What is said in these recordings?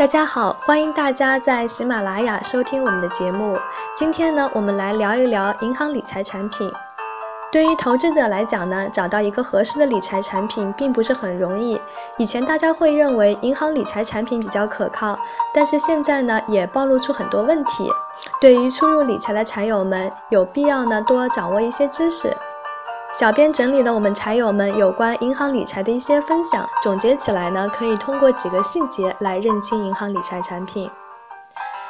大家好，欢迎大家在喜马拉雅收听我们的节目。今天呢，我们来聊一聊银行理财产品。对于投资者来讲呢，找到一个合适的理财产品并不是很容易。以前大家会认为银行理财产品比较可靠，但是现在呢，也暴露出很多问题。对于初入理财的财友们，有必要呢多掌握一些知识。小编整理了我们茶友们有关银行理财的一些分享，总结起来呢，可以通过几个细节来认清银行理财产品。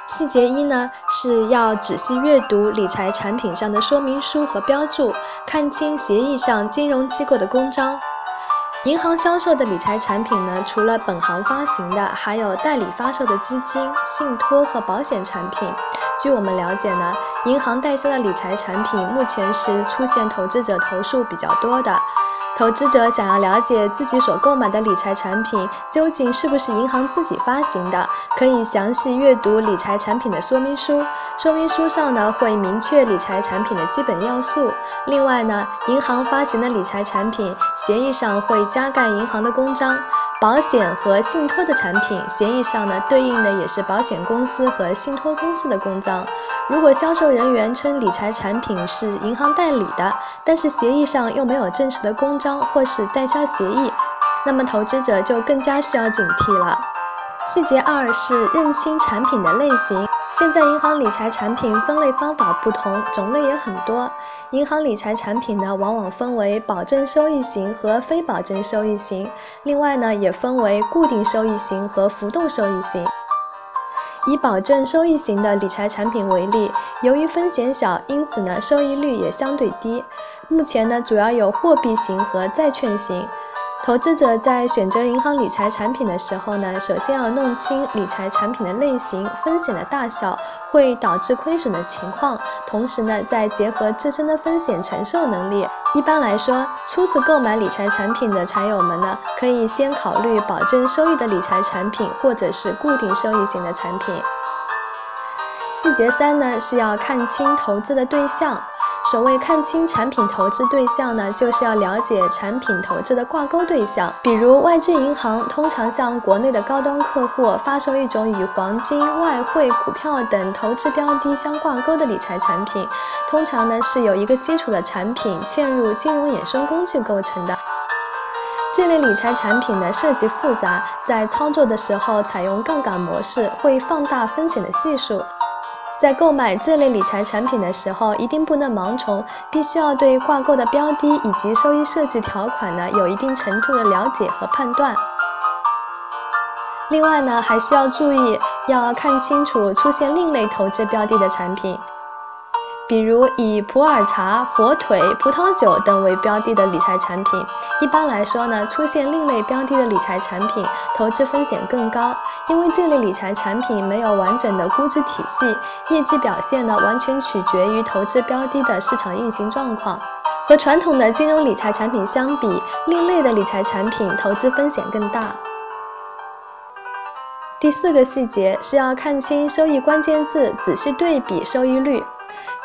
细节一呢，是要仔细阅读理财产品上的说明书和标注，看清协议上金融机构的公章。银行销售的理财产品呢，除了本行发行的，还有代理发售的基金、信托和保险产品。据我们了解呢，银行代销的理财产品目前是出现投资者投诉比较多的。投资者想要了解自己所购买的理财产品究竟是不是银行自己发行的，可以详细阅读理财产品的说明书。说明书上呢会明确理财产品的基本要素。另外呢，银行发行的理财产品协议上会加盖银行的公章。保险和信托的产品协议上呢，对应的也是保险公司和信托公司的公章。如果销售人员称理财产品是银行代理的，但是协议上又没有正式的公章或是代销协议，那么投资者就更加需要警惕了。细节二是认清产品的类型。现在银行理财产品分类方法不同，种类也很多。银行理财产品呢，往往分为保证收益型和非保证收益型，另外呢，也分为固定收益型和浮动收益型。以保证收益型的理财产品为例，由于风险小，因此呢，收益率也相对低。目前呢，主要有货币型和债券型。投资者在选择银行理财产品的时候呢，首先要弄清理财产品的类型、风险的大小、会导致亏损的情况，同时呢，再结合自身的风险承受能力。一般来说，初次购买理财产品的财友们呢，可以先考虑保证收益的理财产品，或者是固定收益型的产品。细节三呢，是要看清投资的对象。所谓看清产品投资对象呢，就是要了解产品投资的挂钩对象。比如外资银行通常向国内的高端客户发售一种与黄金、外汇、股票等投资标的相挂钩的理财产品，通常呢是由一个基础的产品嵌入金融衍生工具构成的。这类理财产品呢设计复杂，在操作的时候采用杠杆模式，会放大风险的系数。在购买这类理财产品的时候，一定不能盲从，必须要对挂钩的标的以及收益设计条款呢有一定程度的了解和判断。另外呢，还需要注意，要看清楚出现另类投资标的的产品。比如以普洱茶、火腿、葡萄酒等为标的的理财产品，一般来说呢，出现另类标的的理财产品，投资风险更高，因为这类理财产品没有完整的估值体系，业绩表现呢完全取决于投资标的的市场运行状况。和传统的金融理财产品相比，另类的理财产品投资风险更大。第四个细节是要看清收益关键字，仔细对比收益率。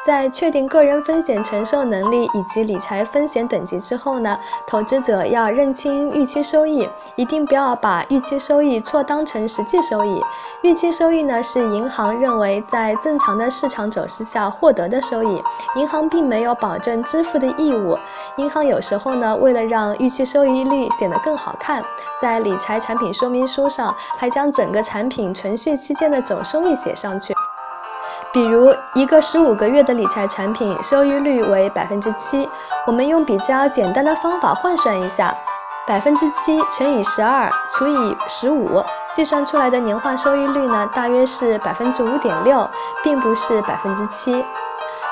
在确定个人风险承受能力以及理财风险等级之后呢，投资者要认清预期收益，一定不要把预期收益错当成实际收益。预期收益呢是银行认为在正常的市场走势下获得的收益，银行并没有保证支付的义务。银行有时候呢，为了让预期收益率显得更好看，在理财产品说明书上还将整个产品存续期间的总收益写上去。比如一个十五个月的理财产品，收益率为百分之七。我们用比较简单的方法换算一下，百分之七乘以十二除以十五，计算出来的年化收益率呢，大约是百分之五点六，并不是百分之七。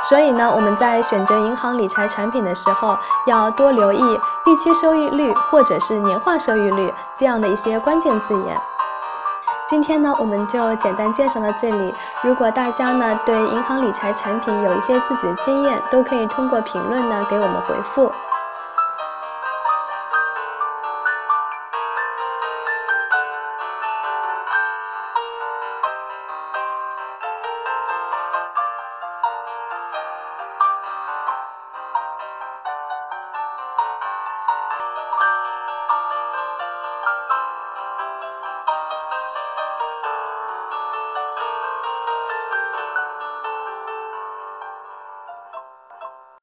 所以呢，我们在选择银行理财产品的时候，要多留意预期收益率或者是年化收益率这样的一些关键字眼。今天呢，我们就简单介绍到这里。如果大家呢对银行理财产品有一些自己的经验，都可以通过评论呢给我们回复。